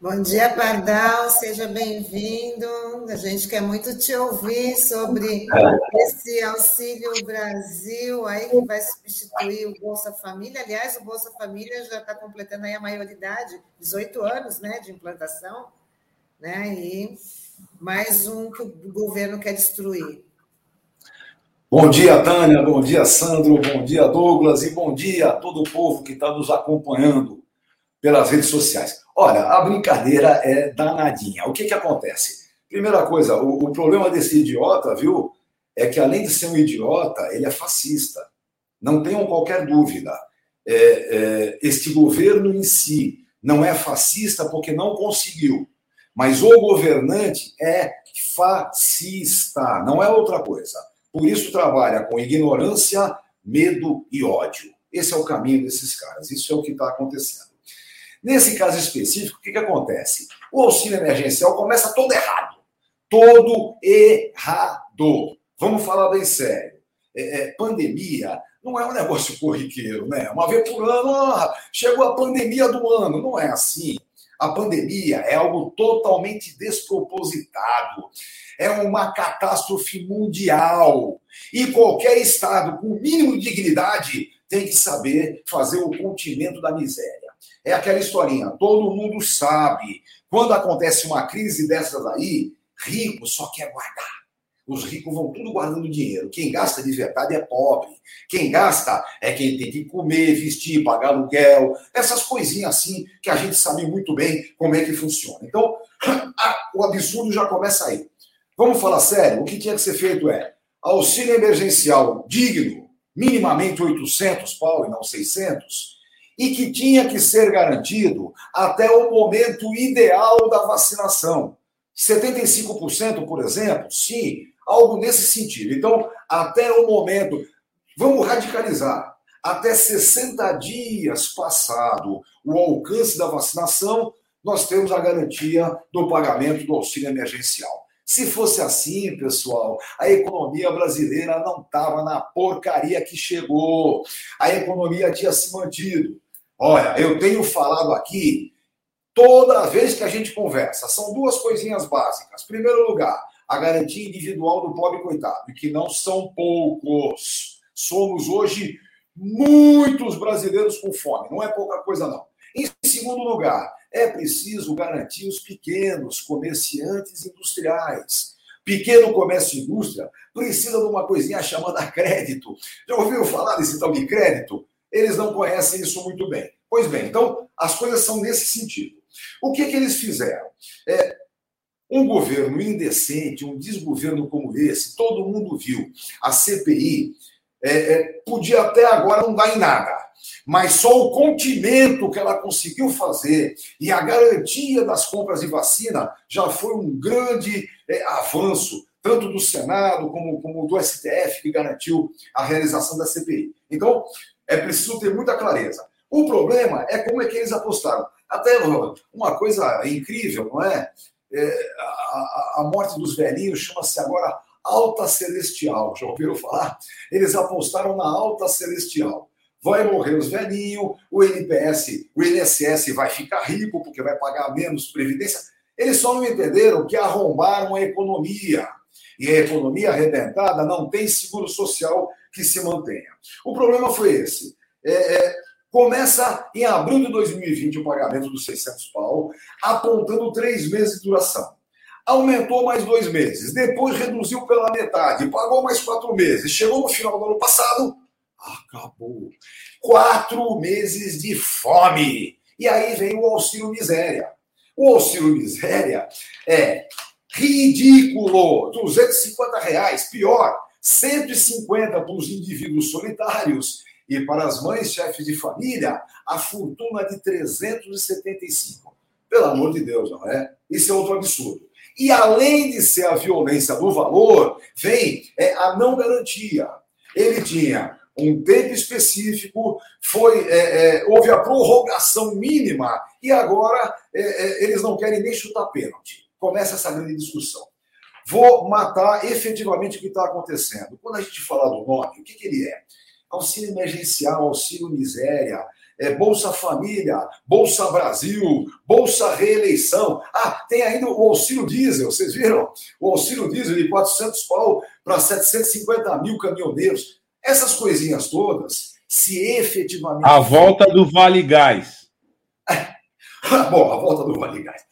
Bom dia, Pardal, seja bem-vindo. A gente quer muito te ouvir sobre esse Auxílio Brasil aí que vai substituir o Bolsa Família. Aliás, o Bolsa Família já está completando aí a maioridade, 18 anos né, de implantação, né? E mais um que o governo quer destruir. Bom dia, Tânia, bom dia, Sandro, bom dia, Douglas, e bom dia a todo o povo que está nos acompanhando pelas redes sociais. Olha, a brincadeira é danadinha. O que, que acontece? Primeira coisa, o, o problema desse idiota, viu, é que além de ser um idiota, ele é fascista. Não tenham qualquer dúvida. É, é, este governo em si não é fascista porque não conseguiu. Mas o governante é fascista, não é outra coisa. Por isso trabalha com ignorância, medo e ódio. Esse é o caminho desses caras. Isso é o que está acontecendo. Nesse caso específico, o que, que acontece? O auxílio emergencial começa todo errado. Todo errado. Vamos falar bem sério. É, é, pandemia não é um negócio corriqueiro, né? Uma vez por ano, chegou a pandemia do ano. Não é assim. A pandemia é algo totalmente despropositado. É uma catástrofe mundial. E qualquer Estado com mínimo de dignidade tem que saber fazer o continimento da miséria. É aquela historinha, todo mundo sabe. Quando acontece uma crise dessas aí, rico só quer guardar. Os ricos vão tudo guardando dinheiro. Quem gasta de verdade é pobre. Quem gasta é quem tem que comer, vestir, pagar aluguel, essas coisinhas assim que a gente sabe muito bem como é que funciona. Então, o absurdo já começa aí. Vamos falar sério? O que tinha que ser feito é auxílio emergencial digno, minimamente 800 pau e não 600, e que tinha que ser garantido até o momento ideal da vacinação. 75%, por exemplo, sim, algo nesse sentido. Então, até o momento, vamos radicalizar, até 60 dias passado o alcance da vacinação, nós temos a garantia do pagamento do auxílio emergencial. Se fosse assim, pessoal, a economia brasileira não estava na porcaria que chegou. A economia tinha se mantido. Olha, eu tenho falado aqui toda vez que a gente conversa, são duas coisinhas básicas. Primeiro lugar, a garantia individual do pobre coitado, e que não são poucos. Somos hoje muitos brasileiros com fome, não é pouca coisa não. Em segundo lugar, é preciso garantir os pequenos comerciantes industriais. Pequeno comércio e indústria precisa de uma coisinha chamada crédito. Já ouviu falar desse tal de crédito? eles não conhecem isso muito bem. Pois bem, então as coisas são nesse sentido. O que, que eles fizeram? É, um governo indecente, um desgoverno como esse, todo mundo viu. A CPI é, é, podia até agora não dar em nada, mas só o continimento que ela conseguiu fazer e a garantia das compras de vacina já foi um grande é, avanço, tanto do Senado como, como do STF, que garantiu a realização da CPI. Então, é preciso ter muita clareza. O problema é como é que eles apostaram. Até uma coisa incrível, não é? É a, a, morte dos velhinhos chama-se agora alta celestial. Já ouviram falar? Eles apostaram na alta celestial. Vai morrer os velhinhos, o NPS, o INSS vai ficar rico porque vai pagar menos previdência. Eles só não entenderam que arrombaram a economia. E a economia arrebentada não tem seguro social que se mantenha. O problema foi esse. É, é, começa em abril de 2020 o pagamento dos 600 pau, apontando três meses de duração. Aumentou mais dois meses, depois reduziu pela metade, pagou mais quatro meses. Chegou no final do ano passado, acabou. Quatro meses de fome. E aí vem o auxílio miséria. O auxílio miséria é ridículo, 250 reais, pior, 150 para os indivíduos solitários e para as mães chefes de família, a fortuna de 375. Pelo amor de Deus, não é? Isso é outro absurdo. E além de ser a violência do valor, vem é, a não garantia. Ele tinha um tempo específico, foi é, é, houve a prorrogação mínima e agora é, é, eles não querem nem chutar pênalti. Começa essa grande discussão. Vou matar efetivamente o que está acontecendo. Quando a gente fala do nome, o que, que ele é? Auxílio emergencial, auxílio miséria, é, Bolsa Família, Bolsa Brasil, Bolsa Reeleição. Ah, tem ainda o auxílio diesel, vocês viram? O auxílio diesel de 400 pau para 750 mil caminhoneiros. Essas coisinhas todas, se efetivamente. A volta do Vale Gás. Bom, a volta do Vale Gás.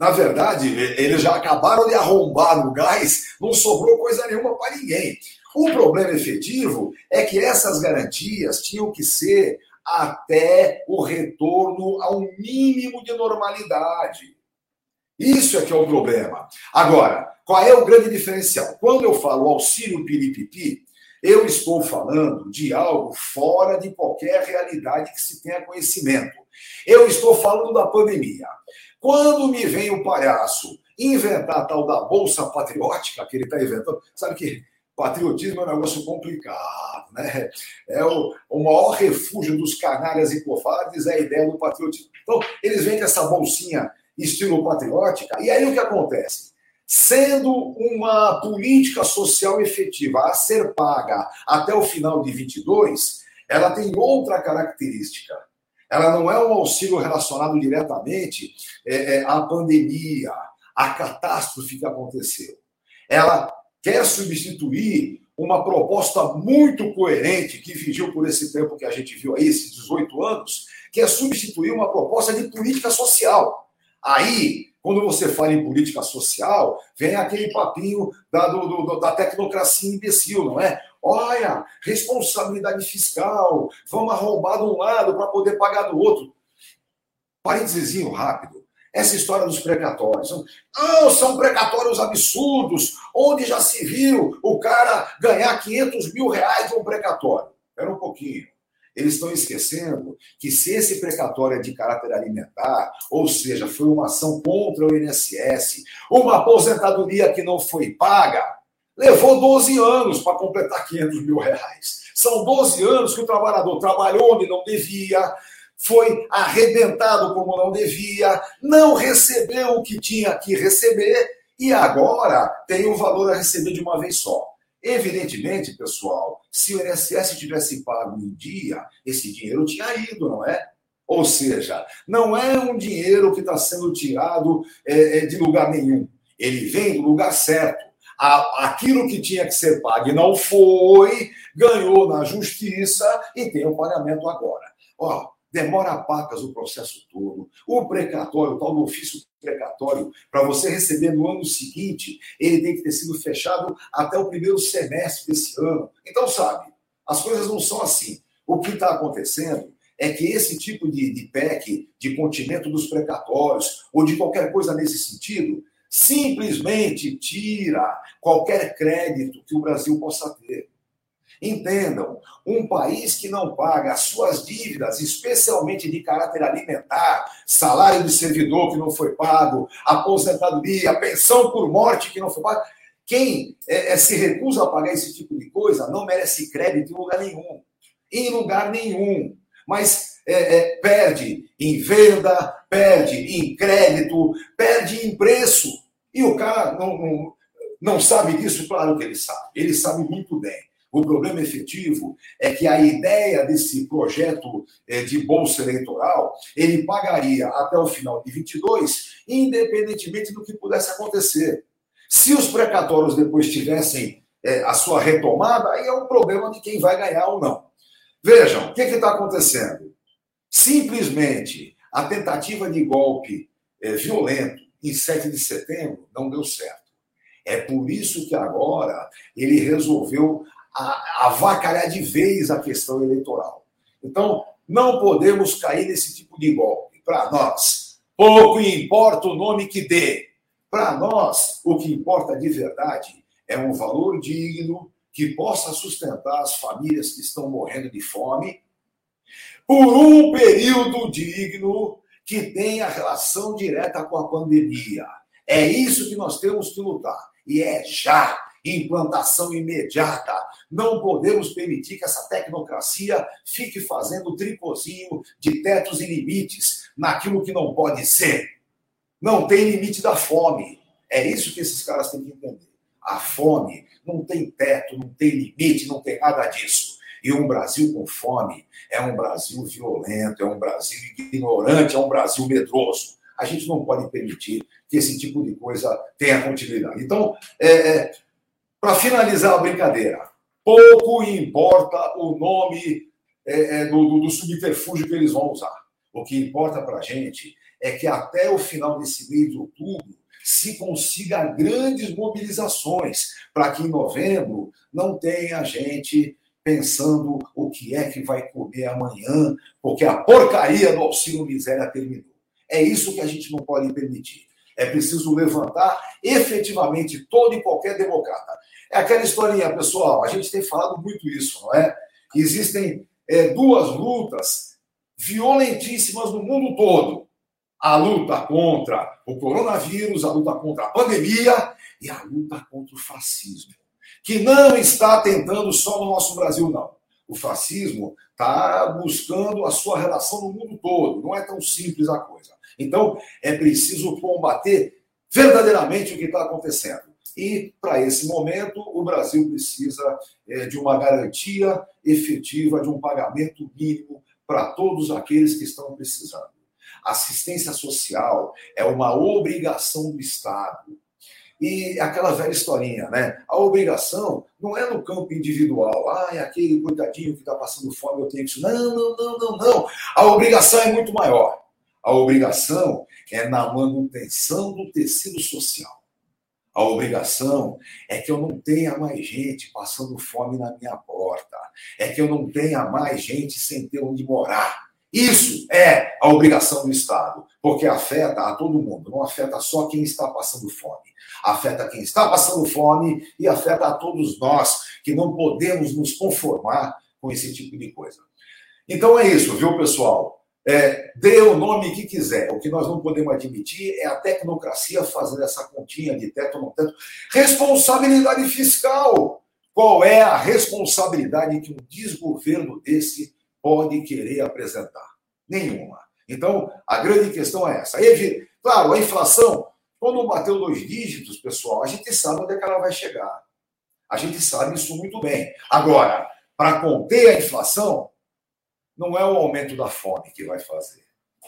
Na verdade, eles já acabaram de arrombar no gás, não sobrou coisa nenhuma para ninguém. O problema efetivo é que essas garantias tinham que ser até o retorno ao mínimo de normalidade. Isso é que é o problema. Agora, qual é o grande diferencial? Quando eu falo auxílio piripipi, eu estou falando de algo fora de qualquer realidade que se tenha conhecimento. Eu estou falando da pandemia. Quando me vem o palhaço inventar a tal da Bolsa Patriótica, que ele está inventando, sabe que patriotismo é um negócio complicado, né? É o, o maior refúgio dos canalhas e covardes é a ideia do patriotismo. Então, eles com essa bolsinha estilo patriótica, e aí o que acontece? Sendo uma política social efetiva a ser paga até o final de 22, ela tem outra característica. Ela não é um auxílio relacionado diretamente é, é, à pandemia, à catástrofe que aconteceu. Ela quer substituir uma proposta muito coerente que vigiu por esse tempo que a gente viu aí, esses 18 anos, que é substituir uma proposta de política social. Aí, quando você fala em política social, vem aquele papinho da, do, do, da tecnocracia imbecil, não é? Olha, responsabilidade fiscal, vamos arrombar de um lado para poder pagar do outro. Parênteses rápido. Essa história dos precatórios. Não, são precatórios absurdos, onde já se viu o cara ganhar 500 mil reais de um precatório. Espera um pouquinho. Eles estão esquecendo que se esse precatório é de caráter alimentar, ou seja, foi uma ação contra o INSS, uma aposentadoria que não foi paga, levou 12 anos para completar 500 mil reais. São 12 anos que o trabalhador trabalhou onde não devia, foi arrebentado como não devia, não recebeu o que tinha que receber e agora tem o valor a receber de uma vez só. Evidentemente, pessoal, se o INSS tivesse pago em dia, esse dinheiro tinha ido, não é? Ou seja, não é um dinheiro que está sendo tirado é, é, de lugar nenhum. Ele vem do lugar certo. Aquilo que tinha que ser pago e não foi, ganhou na justiça e tem o pagamento agora. Ó, demora pacas o processo todo. O precatório, o tal do ofício precatório, para você receber no ano seguinte, ele tem que ter sido fechado até o primeiro semestre desse ano. Então, sabe, as coisas não são assim. O que está acontecendo é que esse tipo de, de PEC, de continimento dos precatórios, ou de qualquer coisa nesse sentido, simplesmente tira qualquer crédito que o Brasil possa ter. Entendam, um país que não paga as suas dívidas, especialmente de caráter alimentar, salário de servidor que não foi pago, aposentadoria, pensão por morte que não foi pago, quem é, é, se recusa a pagar esse tipo de coisa não merece crédito em lugar nenhum. Em lugar nenhum. Mas é, é, perde em venda, perde em crédito, perde em preço. E o cara não, não, não sabe disso? Claro que ele sabe. Ele sabe muito bem. O problema efetivo é que a ideia desse projeto é, de bolsa eleitoral, ele pagaria até o final de 22, independentemente do que pudesse acontecer. Se os precatórios depois tivessem é, a sua retomada, aí é um problema de quem vai ganhar ou não. Vejam, o que está acontecendo? Simplesmente a tentativa de golpe é, violento em 7 de setembro não deu certo. É por isso que agora ele resolveu avacalhar de vez a questão eleitoral. Então, não podemos cair nesse tipo de golpe. Para nós, pouco importa o nome que dê. Para nós, o que importa de verdade é um valor digno que possa sustentar as famílias que estão morrendo de fome por um período digno que tenha relação direta com a pandemia. É isso que nós temos que lutar. E é já implantação imediata. Não podemos permitir que essa tecnocracia fique fazendo tricôzinho de tetos e limites naquilo que não pode ser. Não tem limite da fome. É isso que esses caras têm que entender. A fome não tem teto, não tem limite, não tem nada disso. E um Brasil com fome é um Brasil violento, é um Brasil ignorante, é um Brasil medroso. A gente não pode permitir que esse tipo de coisa tenha continuidade. Então, é, é, para finalizar a brincadeira, pouco importa o nome é, é do, do subterfúgio que eles vão usar. O que importa para a gente é que até o final desse mês de outubro se consiga grandes mobilizações para que em novembro não tenha gente pensando o que é que vai comer amanhã, porque a porcaria do auxílio miséria terminou. É isso que a gente não pode permitir. É preciso levantar efetivamente todo e qualquer democrata. É aquela historinha, pessoal, a gente tem falado muito isso, não é? Existem é, duas lutas violentíssimas no mundo todo. A luta contra o coronavírus, a luta contra a pandemia e a luta contra o fascismo. Que não está tentando só no nosso Brasil, não. O fascismo está buscando a sua relação no mundo todo. Não é tão simples a coisa. Então, é preciso combater verdadeiramente o que está acontecendo. E, para esse momento, o Brasil precisa é, de uma garantia efetiva de um pagamento mínimo para todos aqueles que estão precisando. Assistência social é uma obrigação do Estado. E aquela velha historinha, né? A obrigação não é no campo individual. Ah, é aquele coitadinho que está passando fome, eu tenho isso. Não, não, não, não, não. A obrigação é muito maior. A obrigação é na manutenção do tecido social. A obrigação é que eu não tenha mais gente passando fome na minha porta. É que eu não tenha mais gente sem ter onde morar. Isso é a obrigação do Estado, porque afeta a todo mundo, não afeta só quem está passando fome. Afeta quem está passando fome e afeta a todos nós que não podemos nos conformar com esse tipo de coisa. Então é isso, viu, pessoal? É, dê o nome que quiser. O que nós não podemos admitir é a tecnocracia fazer essa continha de teto não teto. Responsabilidade fiscal. Qual é a responsabilidade que um desgoverno desse pode querer apresentar? Nenhuma. Então, a grande questão é essa. E, claro, a inflação, quando bateu dois dígitos, pessoal, a gente sabe onde é que ela vai chegar. A gente sabe isso muito bem. Agora, para conter a inflação, não é o aumento da fome que vai fazer.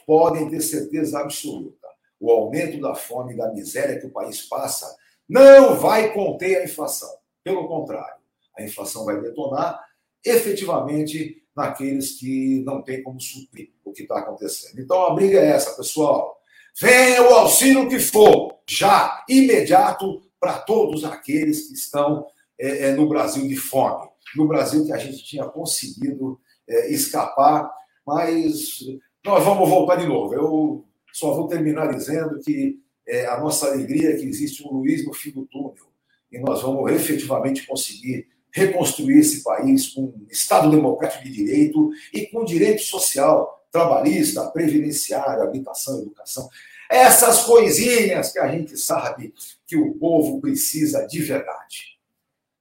Podem ter certeza absoluta. O aumento da fome e da miséria que o país passa não vai conter a inflação. Pelo contrário, a inflação vai detonar efetivamente naqueles que não têm como suprir o que está acontecendo. Então a briga é essa, pessoal. Venha o auxílio que for, já, imediato, para todos aqueles que estão é, é, no Brasil de fome. No Brasil que a gente tinha conseguido é, escapar, mas nós vamos voltar de novo. Eu só vou terminar dizendo que é, a nossa alegria é que existe um Luiz no fim do túnel e nós vamos efetivamente conseguir reconstruir esse país com um Estado democrático de direito e com direito social, trabalhista, previdenciário, habitação, educação. Essas coisinhas que a gente sabe que o povo precisa de verdade.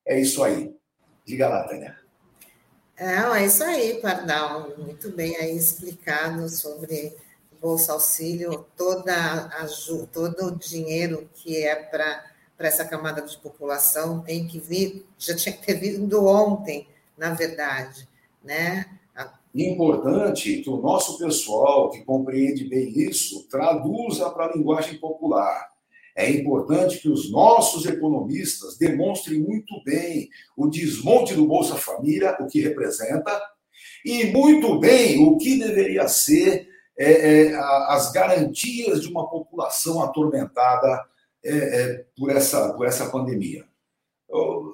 É isso aí. Diga lá, Tânia. É, isso aí, Pardal. Muito bem aí explicado sobre Bolsa Auxílio, toda a, todo o dinheiro que é para essa camada de população tem que vir, já tinha que ter vindo ontem, na verdade, né? Importante que o nosso pessoal que compreende bem isso traduza para a linguagem popular é importante que os nossos economistas demonstrem muito bem o desmonte do Bolsa Família, o que representa, e muito bem o que deveria ser é, é, as garantias de uma população atormentada é, é, por, essa, por essa pandemia.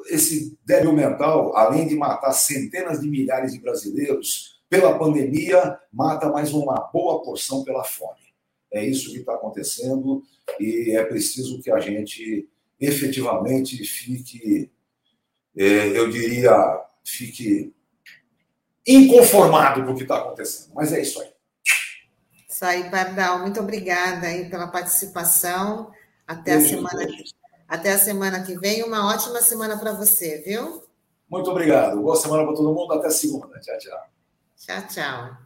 Esse débil mental, além de matar centenas de milhares de brasileiros pela pandemia, mata mais uma boa porção pela fome. É isso que está acontecendo e é preciso que a gente efetivamente fique, é, eu diria, fique inconformado com o que está acontecendo. Mas é isso aí. Isso aí, Pardal. Muito obrigada aí pela participação. Até a semana, até a semana que vem. Uma ótima semana para você, viu? Muito obrigado. Boa semana para todo mundo. Até segunda. Tchau, tchau. Tchau, tchau.